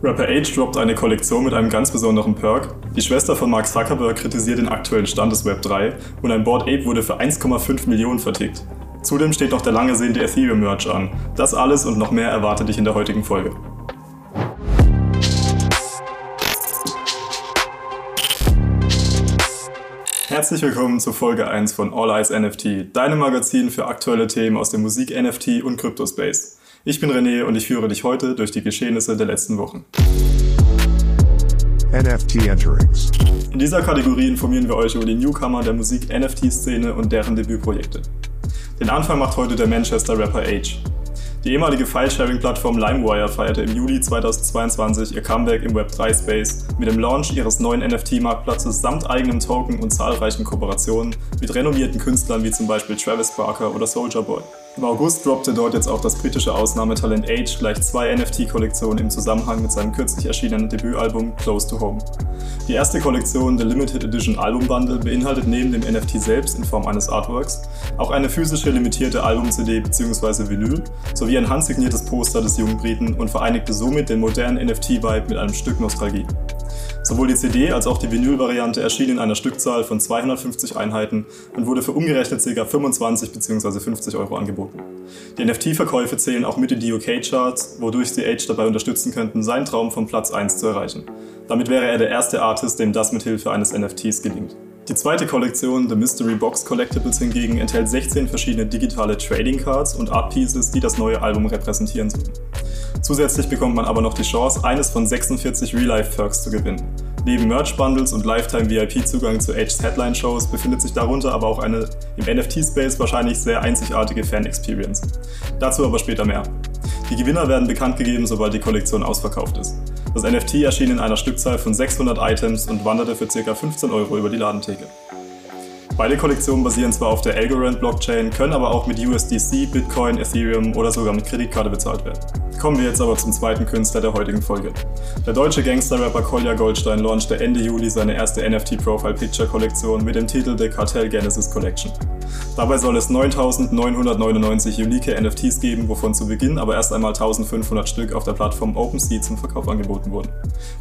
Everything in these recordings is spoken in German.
Rapper Age droppt eine Kollektion mit einem ganz besonderen Perk. Die Schwester von Mark Zuckerberg kritisiert den aktuellen Stand des Web 3 und ein Board Ape wurde für 1,5 Millionen vertickt. Zudem steht noch der lange sehnte Ethereum Merch an. Das alles und noch mehr erwartet dich in der heutigen Folge. Herzlich willkommen zur Folge 1 von All Eyes NFT, deinem Magazin für aktuelle Themen aus dem Musik, NFT und Kryptospace. Ich bin René und ich führe dich heute durch die Geschehnisse der letzten Wochen. NFT Enterings. In dieser Kategorie informieren wir euch über die Newcomer der Musik-NFT-Szene und deren Debütprojekte. Den Anfang macht heute der Manchester Rapper Age. Die ehemalige File-Sharing-Plattform LimeWire feierte im Juli 2022 ihr Comeback im Web3-Space mit dem Launch ihres neuen NFT-Marktplatzes samt eigenem Token und zahlreichen Kooperationen mit renommierten Künstlern wie zum Beispiel Travis Barker oder Soulja Boy. Im August droppte dort jetzt auch das britische Ausnahmetalent Age gleich zwei NFT-Kollektionen im Zusammenhang mit seinem kürzlich erschienenen Debütalbum Close to Home. Die erste Kollektion, der Limited Edition Album Bundle, beinhaltet neben dem NFT selbst in Form eines Artworks auch eine physische limitierte Album-CD bzw. Vinyl sowie ein handsigniertes Poster des jungen Briten und vereinigte somit den modernen NFT-Vibe mit einem Stück Nostalgie. Sowohl die CD als auch die Vinyl-Variante erschien in einer Stückzahl von 250 Einheiten und wurde für umgerechnet ca. 25 bzw. 50 Euro angeboten. Die NFT-Verkäufe zählen auch mit in die UK-Charts, wodurch sie Age dabei unterstützen könnten, seinen Traum von Platz 1 zu erreichen. Damit wäre er der erste Artist, dem das mit Hilfe eines NFTs gelingt. Die zweite Kollektion, The Mystery Box Collectibles hingegen, enthält 16 verschiedene digitale Trading Cards und Art Pieces, die das neue Album repräsentieren sollen. Zusätzlich bekommt man aber noch die Chance, eines von 46 Real-Life-Perks zu gewinnen. Neben Merch-Bundles und Lifetime-VIP-Zugang zu Age's Headline-Shows befindet sich darunter aber auch eine im NFT-Space wahrscheinlich sehr einzigartige Fan-Experience. Dazu aber später mehr. Die Gewinner werden bekannt gegeben, sobald die Kollektion ausverkauft ist. Das NFT erschien in einer Stückzahl von 600 Items und wanderte für ca. 15 Euro über die Ladentheke. Beide Kollektionen basieren zwar auf der Algorand-Blockchain, können aber auch mit USDC, Bitcoin, Ethereum oder sogar mit Kreditkarte bezahlt werden. Kommen wir jetzt aber zum zweiten Künstler der heutigen Folge. Der deutsche Gangster-Rapper Kolja Goldstein launchte Ende Juli seine erste NFT-Profile-Picture-Kollektion mit dem Titel The Cartel Genesis Collection. Dabei soll es 9999 unique NFTs geben, wovon zu Beginn aber erst einmal 1500 Stück auf der Plattform OpenSea zum Verkauf angeboten wurden.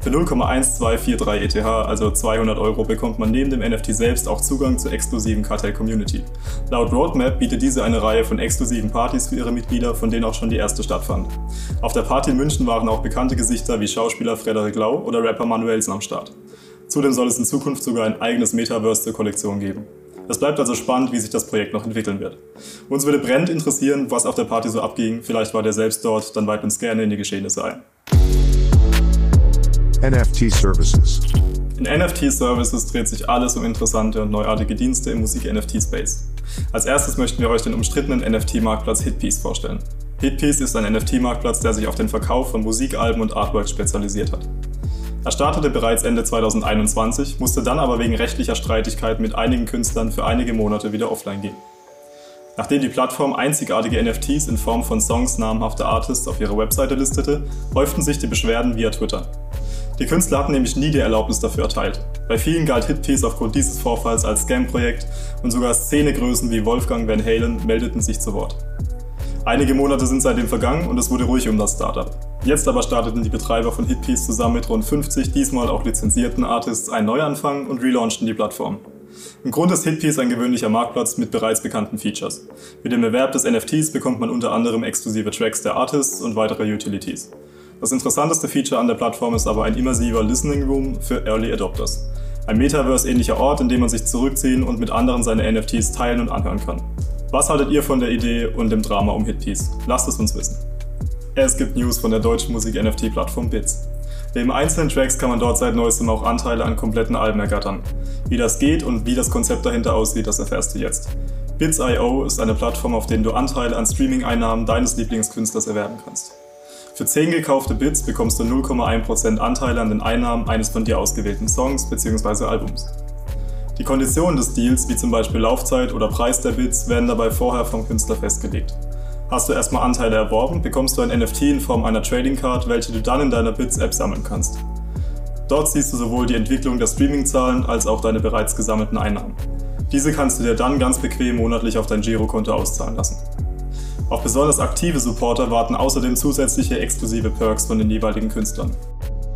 Für 0,1243 ETH, also 200 Euro, bekommt man neben dem NFT selbst auch Zugang zur exklusiven Cartel-Community. Laut Roadmap bietet diese eine Reihe von exklusiven Partys für ihre Mitglieder, von denen auch schon die erste stattfand. Auf der Party in München waren auch bekannte Gesichter wie Schauspieler Frederik Lau oder Rapper Manuelsen am Start. Zudem soll es in Zukunft sogar ein eigenes Metaverse zur Kollektion geben. Es bleibt also spannend, wie sich das Projekt noch entwickeln wird. Uns würde brennend interessieren, was auf der Party so abging. Vielleicht war der selbst dort, dann weiht uns gerne in die Geschehnisse ein. NFT Services. In NFT-Services dreht sich alles um interessante und neuartige Dienste im Musik-NFT-Space. Als erstes möchten wir euch den umstrittenen NFT-Marktplatz Hitpiece vorstellen. Hitpiece ist ein NFT-Marktplatz, der sich auf den Verkauf von Musikalben und Artworks spezialisiert hat. Er startete bereits Ende 2021, musste dann aber wegen rechtlicher Streitigkeiten mit einigen Künstlern für einige Monate wieder offline gehen. Nachdem die Plattform einzigartige NFTs in Form von Songs namhafter Artists auf ihrer Webseite listete, häuften sich die Beschwerden via Twitter. Die Künstler hatten nämlich nie die Erlaubnis dafür erteilt. Bei vielen galt Hitpiece aufgrund dieses Vorfalls als Scam-Projekt und sogar Szenegrößen wie Wolfgang Van Halen meldeten sich zu Wort. Einige Monate sind seitdem vergangen und es wurde ruhig um das Startup. Jetzt aber starteten die Betreiber von Hitpiece zusammen mit rund 50 diesmal auch lizenzierten Artists einen Neuanfang und relaunchten die Plattform. Im Grunde ist Hitpiece ein gewöhnlicher Marktplatz mit bereits bekannten Features. Mit dem Erwerb des NFTs bekommt man unter anderem exklusive Tracks der Artists und weitere Utilities. Das interessanteste Feature an der Plattform ist aber ein immersiver Listening Room für Early Adopters. Ein Metaverse-ähnlicher Ort, in dem man sich zurückziehen und mit anderen seine NFTs teilen und anhören kann. Was haltet ihr von der Idee und dem Drama um Hitpiece? Lasst es uns wissen. Es gibt News von der deutschen Musik-NFT-Plattform Bits. Neben einzelnen Tracks kann man dort seit neuestem auch Anteile an kompletten Alben ergattern. Wie das geht und wie das Konzept dahinter aussieht, das erfährst du jetzt. Bits.io ist eine Plattform, auf der du Anteile an Streaming-Einnahmen deines Lieblingskünstlers erwerben kannst. Für 10 gekaufte Bits bekommst du 0,1% Anteile an den Einnahmen eines von dir ausgewählten Songs bzw. Albums. Die Konditionen des Deals, wie zum Beispiel Laufzeit oder Preis der Bits, werden dabei vorher vom Künstler festgelegt. Hast du erstmal Anteile erworben, bekommst du ein NFT in Form einer Trading Card, welche du dann in deiner Bits-App sammeln kannst. Dort siehst du sowohl die Entwicklung der Streaming-Zahlen als auch deine bereits gesammelten Einnahmen. Diese kannst du dir dann ganz bequem monatlich auf dein Girokonto auszahlen lassen. Auf besonders aktive Supporter warten außerdem zusätzliche exklusive Perks von den jeweiligen Künstlern.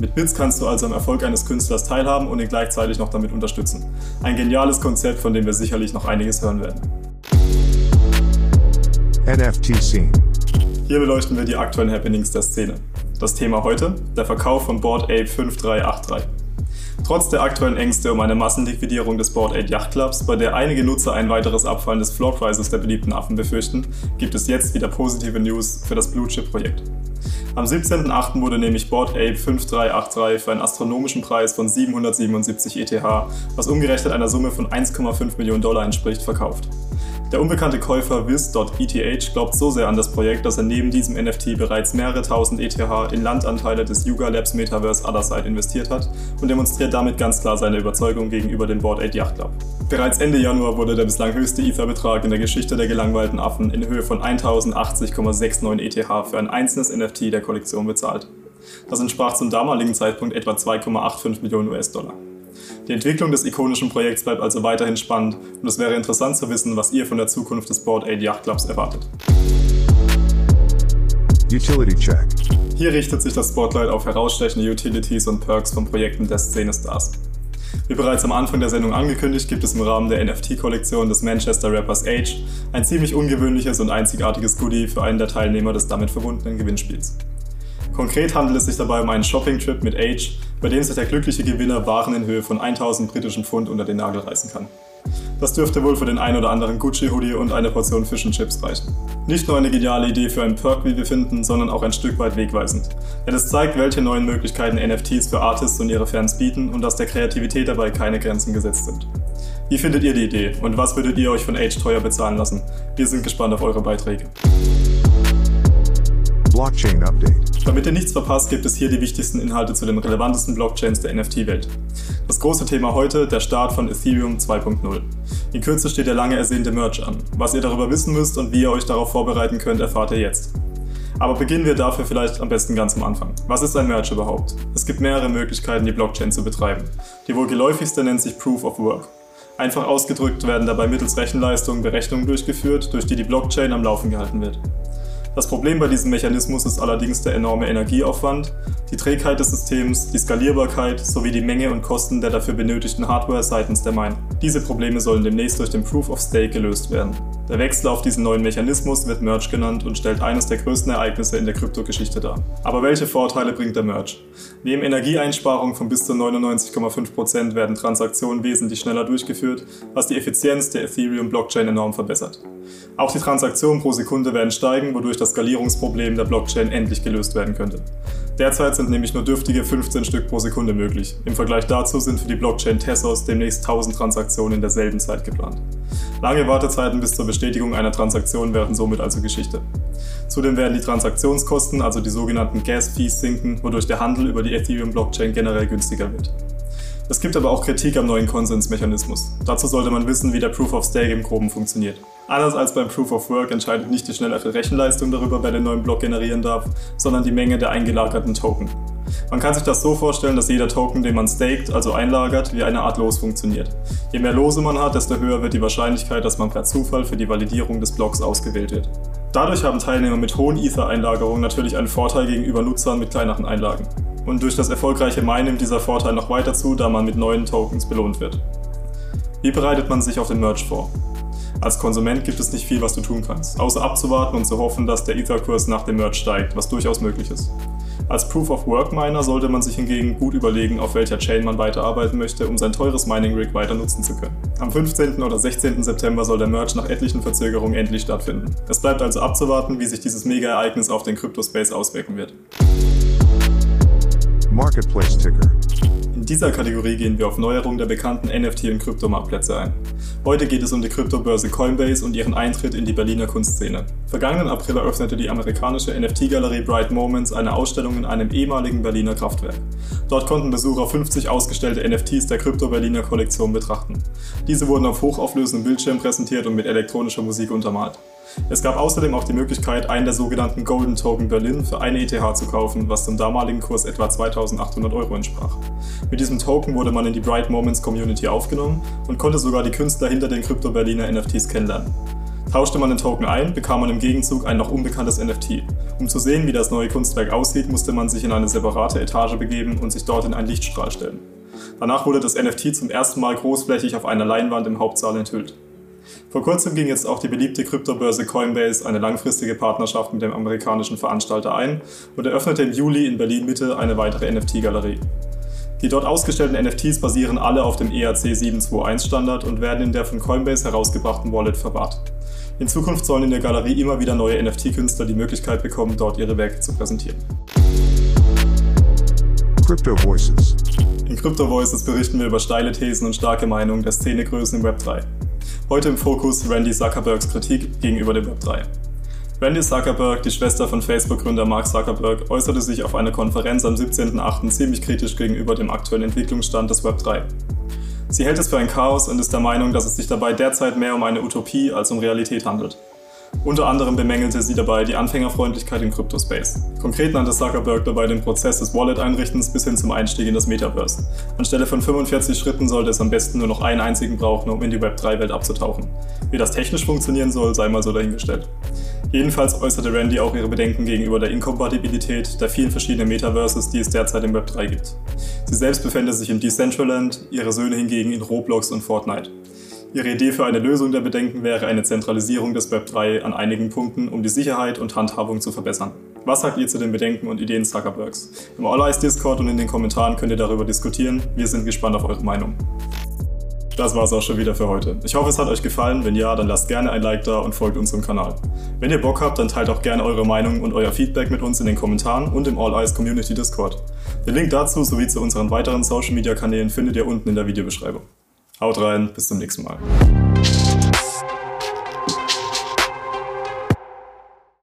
Mit Bits kannst du also am Erfolg eines Künstlers teilhaben und ihn gleichzeitig noch damit unterstützen. Ein geniales Konzept, von dem wir sicherlich noch einiges hören werden. NFT Scene. Hier beleuchten wir die aktuellen Happenings der Szene. Das Thema heute, der Verkauf von Board Ape 5383. Trotz der aktuellen Ängste um eine Massenliquidierung des Board 8 Yacht Clubs, bei der einige Nutzer ein weiteres Abfallen des Floor Prices der beliebten Affen befürchten, gibt es jetzt wieder positive News für das Blue Chip Projekt. Am 17.08. wurde nämlich Board Ape 5383 für einen astronomischen Preis von 777 ETH, was umgerechnet einer Summe von 1,5 Millionen Dollar entspricht, verkauft. Der unbekannte Käufer Wiz.eth glaubt so sehr an das Projekt, dass er neben diesem NFT bereits mehrere tausend ETH in Landanteile des Yuga Labs Metaverse Otherside investiert hat und demonstriert damit ganz klar seine Überzeugung gegenüber dem Board 8 Yacht Club. Bereits Ende Januar wurde der bislang höchste Ether-Betrag in der Geschichte der gelangweilten Affen in Höhe von 1080,69 ETH für ein einzelnes NFT der Kollektion bezahlt. Das entsprach zum damaligen Zeitpunkt etwa 2,85 Millionen US-Dollar. Die Entwicklung des ikonischen Projekts bleibt also weiterhin spannend und es wäre interessant zu wissen, was ihr von der Zukunft des Board 8 Yacht Clubs erwartet. Utility Check. Hier richtet sich das Spotlight auf herausstechende Utilities und Perks von Projekten der Szene-Stars. Wie bereits am Anfang der Sendung angekündigt, gibt es im Rahmen der NFT-Kollektion des Manchester Rappers Age ein ziemlich ungewöhnliches und einzigartiges Goodie für einen der Teilnehmer des damit verbundenen Gewinnspiels. Konkret handelt es sich dabei um einen Shopping-Trip mit Age, bei dem sich der glückliche Gewinner Waren in Höhe von 1000 britischen Pfund unter den Nagel reißen kann. Das dürfte wohl für den ein oder anderen Gucci-Hoodie und eine Portion Fish Chips reichen. Nicht nur eine geniale Idee für einen Perk, wie wir finden, sondern auch ein Stück weit wegweisend. Denn es zeigt, welche neuen Möglichkeiten NFTs für Artists und ihre Fans bieten und dass der Kreativität dabei keine Grenzen gesetzt sind. Wie findet ihr die Idee und was würdet ihr euch von Age teuer bezahlen lassen? Wir sind gespannt auf eure Beiträge. Blockchain Update. Damit ihr nichts verpasst, gibt es hier die wichtigsten Inhalte zu den relevantesten Blockchains der NFT-Welt. Das große Thema heute, der Start von Ethereum 2.0. In Kürze steht der lange ersehnte Merge an. Was ihr darüber wissen müsst und wie ihr euch darauf vorbereiten könnt, erfahrt ihr jetzt. Aber beginnen wir dafür vielleicht am besten ganz am Anfang. Was ist ein Merge überhaupt? Es gibt mehrere Möglichkeiten, die Blockchain zu betreiben. Die wohl geläufigste nennt sich Proof of Work. Einfach ausgedrückt werden dabei mittels Rechenleistung Berechnungen durchgeführt, durch die die Blockchain am Laufen gehalten wird. Das Problem bei diesem Mechanismus ist allerdings der enorme Energieaufwand, die Trägheit des Systems, die Skalierbarkeit sowie die Menge und Kosten der dafür benötigten Hardware seitens der Miner. Diese Probleme sollen demnächst durch den Proof of Stake gelöst werden. Der Wechsel auf diesen neuen Mechanismus wird Merge genannt und stellt eines der größten Ereignisse in der Kryptogeschichte dar. Aber welche Vorteile bringt der Merge? Neben Energieeinsparungen von bis zu 99,5% werden Transaktionen wesentlich schneller durchgeführt, was die Effizienz der Ethereum-Blockchain enorm verbessert. Auch die Transaktionen pro Sekunde werden steigen, wodurch das Skalierungsproblem der Blockchain endlich gelöst werden könnte. Derzeit sind nämlich nur dürftige 15 Stück pro Sekunde möglich. Im Vergleich dazu sind für die Blockchain Tessos demnächst 1000 Transaktionen in derselben Zeit geplant. Lange Wartezeiten bis zur Bestätigung einer Transaktion wären somit also Geschichte. Zudem werden die Transaktionskosten, also die sogenannten Gas Fees, sinken, wodurch der Handel über die Ethereum-Blockchain generell günstiger wird. Es gibt aber auch Kritik am neuen Konsensmechanismus. Dazu sollte man wissen, wie der Proof of Stake im Groben funktioniert. Anders als beim Proof of Work entscheidet nicht die schnellere Rechenleistung darüber, wer den neuen Block generieren darf, sondern die Menge der eingelagerten Token. Man kann sich das so vorstellen, dass jeder Token, den man staked, also einlagert, wie eine Art Los funktioniert. Je mehr Lose man hat, desto höher wird die Wahrscheinlichkeit, dass man per Zufall für die Validierung des Blocks ausgewählt wird. Dadurch haben Teilnehmer mit hohen Ether-Einlagerungen natürlich einen Vorteil gegenüber Nutzern mit kleineren Einlagen. Und durch das erfolgreiche Minen nimmt dieser Vorteil noch weiter zu, da man mit neuen Tokens belohnt wird. Wie bereitet man sich auf den Merge vor? Als Konsument gibt es nicht viel, was du tun kannst, außer abzuwarten und zu hoffen, dass der Ether-Kurs nach dem Merge steigt, was durchaus möglich ist. Als Proof-of-Work-Miner sollte man sich hingegen gut überlegen, auf welcher Chain man weiterarbeiten möchte, um sein teures Mining-Rig weiter nutzen zu können. Am 15. oder 16. September soll der Merge nach etlichen Verzögerungen endlich stattfinden. Es bleibt also abzuwarten, wie sich dieses Mega-Ereignis auf den Crypto-Space auswirken wird. Marketplace Ticker. In dieser Kategorie gehen wir auf Neuerungen der bekannten NFT- und Kryptomarktplätze ein. Heute geht es um die Kryptobörse Coinbase und ihren Eintritt in die Berliner Kunstszene. Vergangenen April eröffnete die amerikanische NFT-Galerie Bright Moments eine Ausstellung in einem ehemaligen Berliner Kraftwerk. Dort konnten Besucher 50 ausgestellte NFTs der Krypto-Berliner Kollektion betrachten. Diese wurden auf hochauflösendem Bildschirm präsentiert und mit elektronischer Musik untermalt. Es gab außerdem auch die Möglichkeit, einen der sogenannten Golden Token Berlin für eine ETH zu kaufen, was zum damaligen Kurs etwa 2800 Euro entsprach. Mit diesem Token wurde man in die Bright Moments Community aufgenommen und konnte sogar die Künstler hinter den Krypto Berliner NFTs kennenlernen. Tauschte man den Token ein, bekam man im Gegenzug ein noch unbekanntes NFT. Um zu sehen, wie das neue Kunstwerk aussieht, musste man sich in eine separate Etage begeben und sich dort in einen Lichtstrahl stellen. Danach wurde das NFT zum ersten Mal großflächig auf einer Leinwand im Hauptsaal enthüllt. Vor kurzem ging jetzt auch die beliebte Kryptobörse Coinbase eine langfristige Partnerschaft mit dem amerikanischen Veranstalter ein und eröffnete im Juli in Berlin Mitte eine weitere NFT-Galerie. Die dort ausgestellten NFTs basieren alle auf dem ERC 721 Standard und werden in der von Coinbase herausgebrachten Wallet verwahrt. In Zukunft sollen in der Galerie immer wieder neue NFT-Künstler die Möglichkeit bekommen, dort ihre Werke zu präsentieren. Crypto Voices. In Crypto Voices berichten wir über steile Thesen und starke Meinungen der Szenegrößen im Web 3. Heute im Fokus Randy Zuckerbergs Kritik gegenüber dem Web 3. Randy Zuckerberg, die Schwester von Facebook-Gründer Mark Zuckerberg, äußerte sich auf einer Konferenz am 17.08. ziemlich kritisch gegenüber dem aktuellen Entwicklungsstand des Web 3. Sie hält es für ein Chaos und ist der Meinung, dass es sich dabei derzeit mehr um eine Utopie als um Realität handelt. Unter anderem bemängelte sie dabei die Anfängerfreundlichkeit im Kryptospace. Konkret nannte Zuckerberg dabei den Prozess des Wallet-Einrichtens bis hin zum Einstieg in das Metaverse. Anstelle von 45 Schritten sollte es am besten nur noch einen einzigen brauchen, um in die Web3-Welt abzutauchen. Wie das technisch funktionieren soll, sei mal so dahingestellt. Jedenfalls äußerte Randy auch ihre Bedenken gegenüber der Inkompatibilität der vielen verschiedenen Metaverses, die es derzeit im Web 3 gibt. Sie selbst befände sich in Decentraland, ihre Söhne hingegen in Roblox und Fortnite. Ihre Idee für eine Lösung der Bedenken wäre eine Zentralisierung des Web 3 an einigen Punkten, um die Sicherheit und Handhabung zu verbessern. Was sagt ihr zu den Bedenken und Ideen Zuckerbergs? Im All Eyes Discord und in den Kommentaren könnt ihr darüber diskutieren. Wir sind gespannt auf eure Meinung. Das war's auch schon wieder für heute. Ich hoffe, es hat euch gefallen. Wenn ja, dann lasst gerne ein Like da und folgt unserem Kanal. Wenn ihr Bock habt, dann teilt auch gerne eure Meinung und euer Feedback mit uns in den Kommentaren und im All Eyes Community Discord. Den Link dazu sowie zu unseren weiteren Social Media Kanälen findet ihr unten in der Videobeschreibung. Haut rein, bis zum nächsten Mal.